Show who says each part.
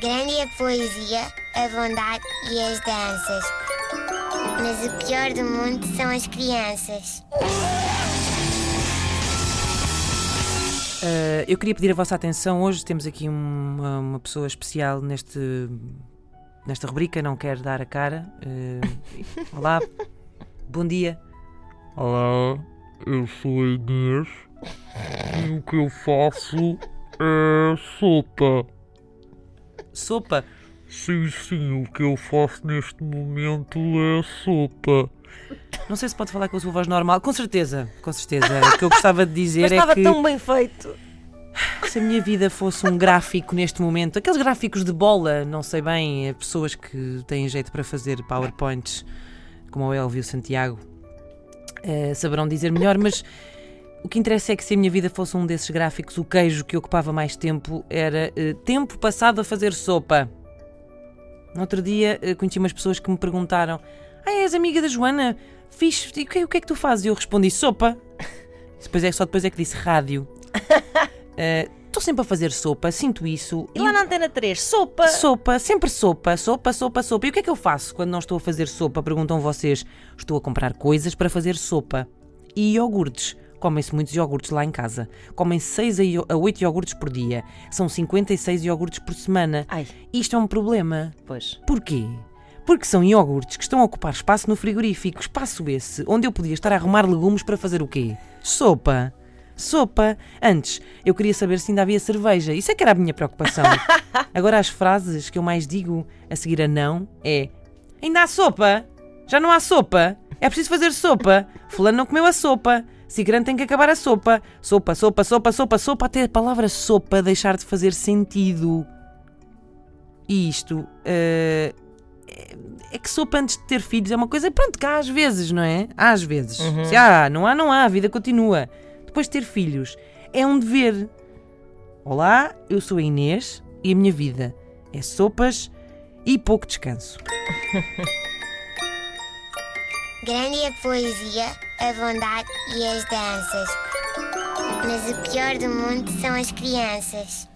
Speaker 1: Grande é a poesia, a bondade e as danças. Mas o pior do mundo são as crianças.
Speaker 2: Uh, eu queria pedir a vossa atenção. Hoje temos aqui uma, uma pessoa especial neste, nesta rubrica, não quero dar a cara. Uh, olá, bom dia.
Speaker 3: Olá, eu sou a Inês o que eu faço é sopa.
Speaker 2: Sopa?
Speaker 3: Sim, sim, o que eu faço neste momento é sopa.
Speaker 2: Não sei se pode falar com a sua voz normal. Com certeza, com certeza. O que eu gostava de dizer
Speaker 4: Mas
Speaker 2: é
Speaker 4: estava
Speaker 2: que
Speaker 4: tão bem feito.
Speaker 2: se a minha vida fosse um gráfico neste momento, aqueles gráficos de bola, não sei bem, é pessoas que têm jeito para fazer PowerPoints, como o Elvio Santiago, eh, saberão dizer melhor, mas o que interessa é que se a minha vida fosse um desses gráficos, o queijo que ocupava mais tempo era eh, tempo passado a fazer sopa. No outro dia eh, conheci umas pessoas que me perguntaram: Ah, és amiga da Joana? Fiz, e o que, o que é que tu fazes? E eu respondi: Sopa. Depois é, só depois é que disse rádio. Estou sempre a fazer sopa, sinto isso.
Speaker 4: E lá na Antena 3, sopa.
Speaker 2: Sopa, sempre sopa, sopa, sopa, sopa. E o que é que eu faço quando não estou a fazer sopa? Perguntam vocês. Estou a comprar coisas para fazer sopa. E iogurtes. Comem-se muitos iogurtes lá em casa. Comem 6 a 8 iogurtes por dia. São 56 iogurtes por semana.
Speaker 4: Ai,
Speaker 2: Isto é um problema.
Speaker 4: pois.
Speaker 2: Porquê? Porque são iogurtes que estão a ocupar espaço no frigorífico. Espaço esse onde eu podia estar a arrumar legumes para fazer o quê? Sopa. Sopa. Antes, eu queria saber se ainda havia cerveja. Isso é que era a minha preocupação. Agora, as frases que eu mais digo a seguir a não é: Ainda há sopa? Já não há sopa? É preciso fazer sopa. Fulano não comeu a sopa. Cicrano tem que acabar a sopa. Sopa, sopa, sopa, sopa, sopa, até a palavra sopa deixar de fazer sentido. E isto. eh, é- é que sopa antes de ter filhos é uma coisa, pronto, que há às vezes, não é? Há às vezes. Se há, não há, não há, a vida continua. Depois de ter filhos, é um dever. Olá, eu sou a Inês e a minha vida é sopas e pouco descanso.
Speaker 1: Grande é a poesia, a bondade e as danças. Mas o pior do mundo são as crianças.